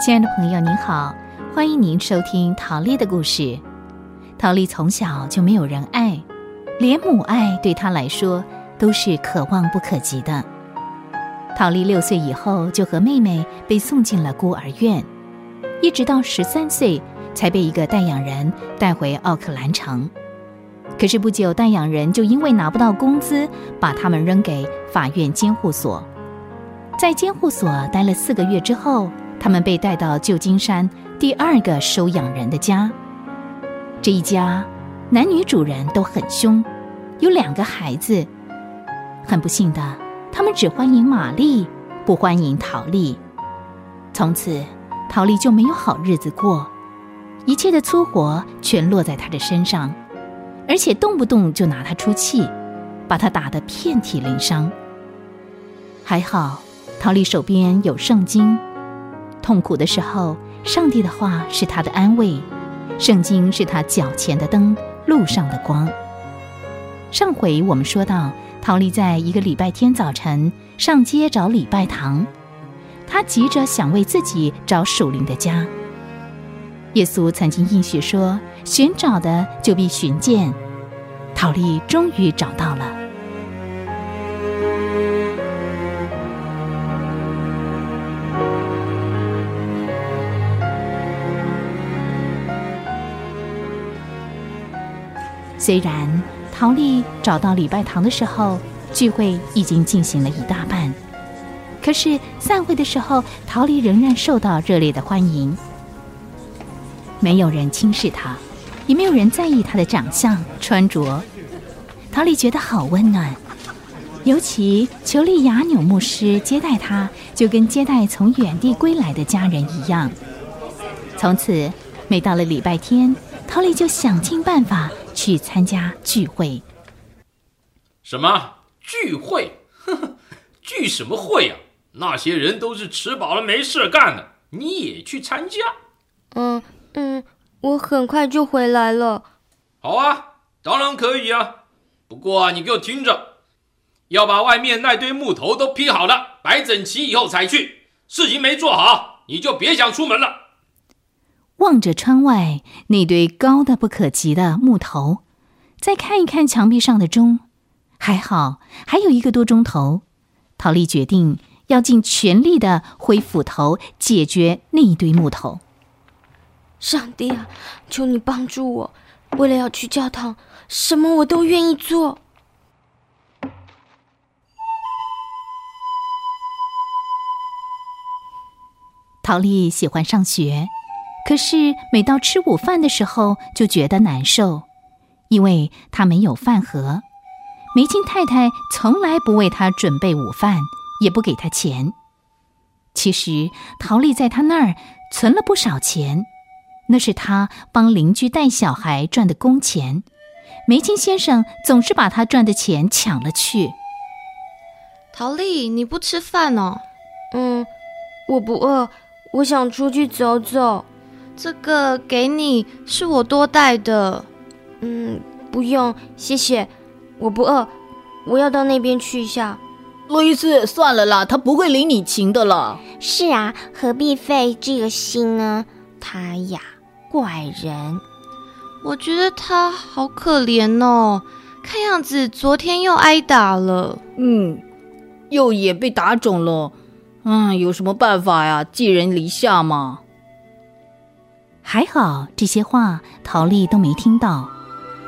亲爱的朋友，您好，欢迎您收听陶丽的故事。陶丽从小就没有人爱，连母爱对她来说都是可望不可及的。陶丽六岁以后就和妹妹被送进了孤儿院，一直到十三岁才被一个代养人带回奥克兰城。可是不久，代养人就因为拿不到工资，把他们扔给法院监护所。在监护所待了四个月之后。他们被带到旧金山第二个收养人的家。这一家男女主人都很凶，有两个孩子。很不幸的，他们只欢迎玛丽，不欢迎陶丽。从此，陶丽就没有好日子过，一切的粗活全落在她的身上，而且动不动就拿她出气，把她打得遍体鳞伤。还好，陶丽手边有圣经。痛苦的时候，上帝的话是他的安慰，圣经是他脚前的灯，路上的光。上回我们说到，陶丽在一个礼拜天早晨上街找礼拜堂，他急着想为自己找属灵的家。耶稣曾经应许说：“寻找的就必寻见。”陶丽终于找到了。虽然陶丽找到礼拜堂的时候，聚会已经进行了一大半，可是散会的时候，陶丽仍然受到热烈的欢迎。没有人轻视她，也没有人在意她的长相、穿着。陶丽觉得好温暖，尤其裘利亚纽牧师接待她，就跟接待从远地归来的家人一样。从此，每到了礼拜天，陶丽就想尽办法。去参加聚会？什么聚会？呵呵，聚什么会啊？那些人都是吃饱了没事干的，你也去参加？嗯嗯，我很快就回来了。好啊，当然可以啊。不过啊，你给我听着，要把外面那堆木头都劈好了，摆整齐以后才去。事情没做好，你就别想出门了。望着窗外那堆高的不可及的木头，再看一看墙壁上的钟，还好还有一个多钟头。陶丽决定要尽全力的挥斧头解决那一堆木头。上帝啊，求你帮助我！为了要去教堂，什么我都愿意做。陶丽喜欢上学。可是每到吃午饭的时候，就觉得难受，因为他没有饭盒。梅金太太从来不为他准备午饭，也不给他钱。其实陶丽在他那儿存了不少钱，那是他帮邻居带小孩赚的工钱。梅金先生总是把他赚的钱抢了去。陶丽，你不吃饭哦？嗯，我不饿，我想出去走走。这个给你，是我多带的。嗯，不用，谢谢。我不饿，我要到那边去一下。路易斯，算了啦，他不会领你情的了。是啊，何必费这个心呢？他呀，怪人。我觉得他好可怜哦，看样子昨天又挨打了。嗯，右眼被打肿了。嗯，有什么办法呀？寄人篱下嘛。还好这些话陶丽都没听到，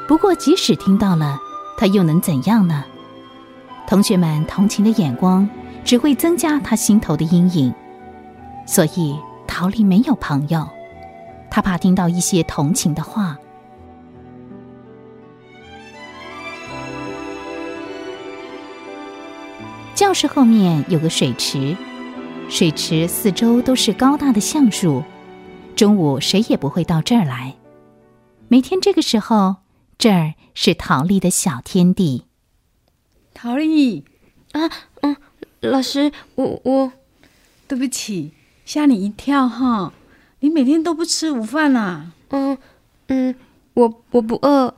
不过即使听到了，他又能怎样呢？同学们同情的眼光只会增加他心头的阴影，所以陶丽没有朋友，他怕听到一些同情的话。教室后面有个水池，水池四周都是高大的橡树。中午谁也不会到这儿来。每天这个时候，这儿是陶丽的小天地。陶丽，啊，嗯，老师，我我，对不起，吓你一跳哈。你每天都不吃午饭啊？嗯嗯，我我不饿。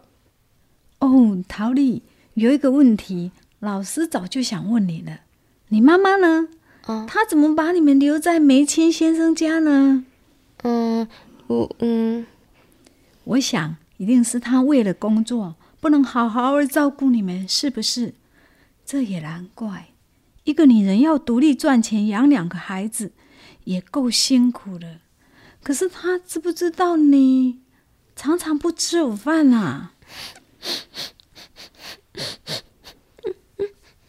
哦，陶丽，有一个问题，老师早就想问你了。你妈妈呢？嗯她怎么把你们留在梅谦先生家呢？嗯，我嗯，我想一定是他为了工作不能好好的照顾你们，是不是？这也难怪，一个女人要独立赚钱养两个孩子，也够辛苦了。可是他知不知道你常常不吃午饭啊？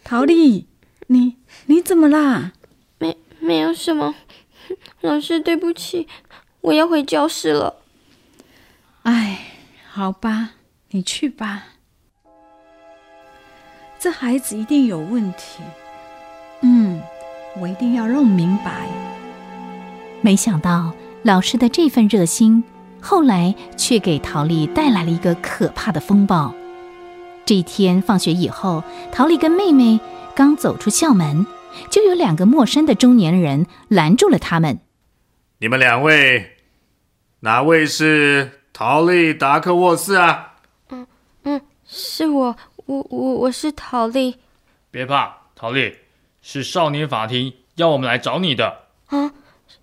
陶丽，你你怎么啦？没没有什么，老师对不起，我要回教室了。哎，好吧，你去吧。这孩子一定有问题。嗯，我一定要弄明白。没想到老师的这份热心，后来却给陶丽带来了一个可怕的风暴。这一天放学以后，陶丽跟妹妹刚走出校门，就有两个陌生的中年人拦住了他们。你们两位，哪位是陶丽达克沃斯啊？嗯嗯，是我，我我我是陶丽别怕，陶丽，是少年法庭要我们来找你的。啊，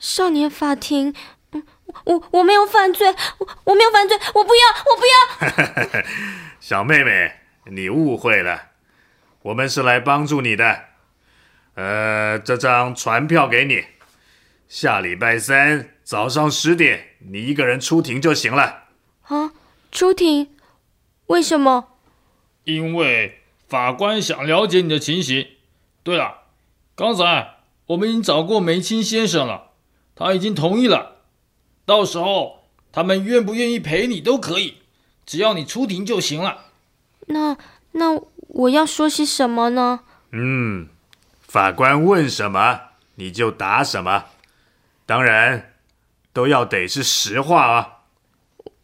少年法庭。嗯，我我没有犯罪，我我没有犯罪，我不要，我不要。小妹妹，你误会了，我们是来帮助你的。呃，这张传票给你，下礼拜三早上十点，你一个人出庭就行了。啊，出庭？为什么？因为法官想了解你的情形。对了，刚才我们已经找过梅青先生了，他已经同意了。到时候他们愿不愿意陪你都可以，只要你出庭就行了。那那我要说些什么呢？嗯，法官问什么你就答什么，当然都要得是实话啊。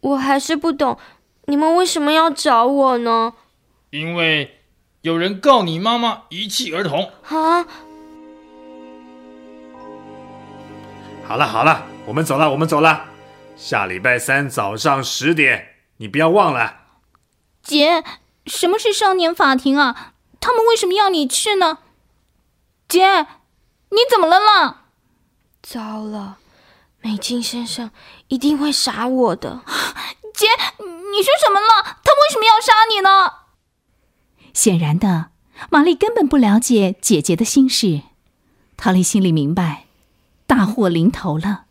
我还是不懂，你们为什么要找我呢？因为有人告你妈妈遗弃儿童。啊，好了好了，我们走了，我们走了。下礼拜三早上十点，你不要忘了。姐，什么是少年法庭啊？他们为什么要你去呢？姐，你怎么了啦？糟了，美金先生一定会杀我的。姐，你说什么了？他为什么要杀你呢？显然的，玛丽根本不了解姐姐的心事。陶丽心里明白，大祸临头了。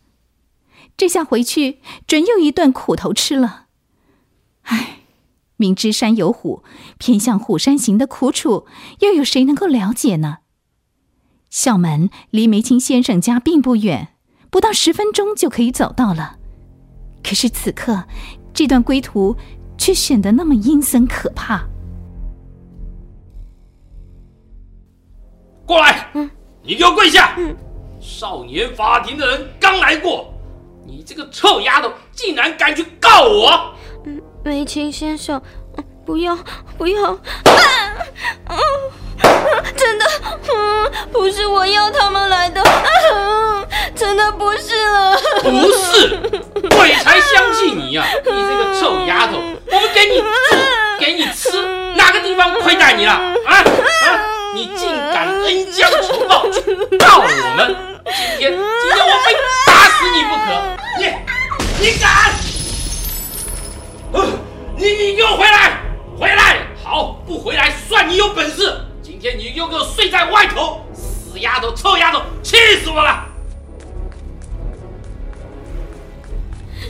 这下回去准又一顿苦头吃了。唉，明知山有虎，偏向虎山行的苦楚，又有谁能够了解呢？校门离梅清先生家并不远，不到十分钟就可以走到了。可是此刻，这段归途却显得那么阴森可怕。过来，你给我跪下！少年法庭的人刚来过，你这个臭丫头竟然敢去告我！嗯，梅琴先生，嗯不要不要！啊啊真的，嗯，不是我要他们来的，啊真的不是了。不是，鬼才相信你呀、你这个臭丫头，我们给你做，给你吃，哪个地方亏待你了？啊啊！你竟敢恩将仇报，去告我们！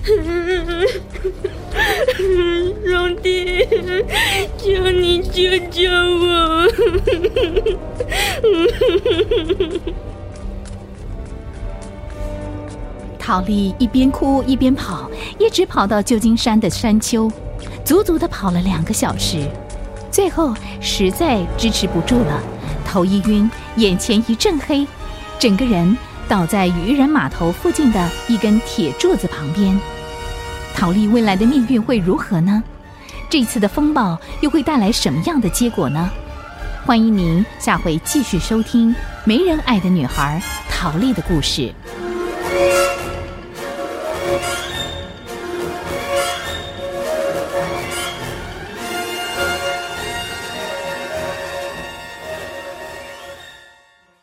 上帝，求你救救我！陶丽一边哭一边跑，一直跑到旧金山的山丘，足足的跑了两个小时，最后实在支持不住了，头一晕，眼前一阵黑，整个人倒在渔人码头附近的一根铁柱子旁边。陶丽未来的命运会如何呢？这次的风暴又会带来什么样的结果呢？欢迎您下回继续收听《没人爱的女孩》陶丽的故事。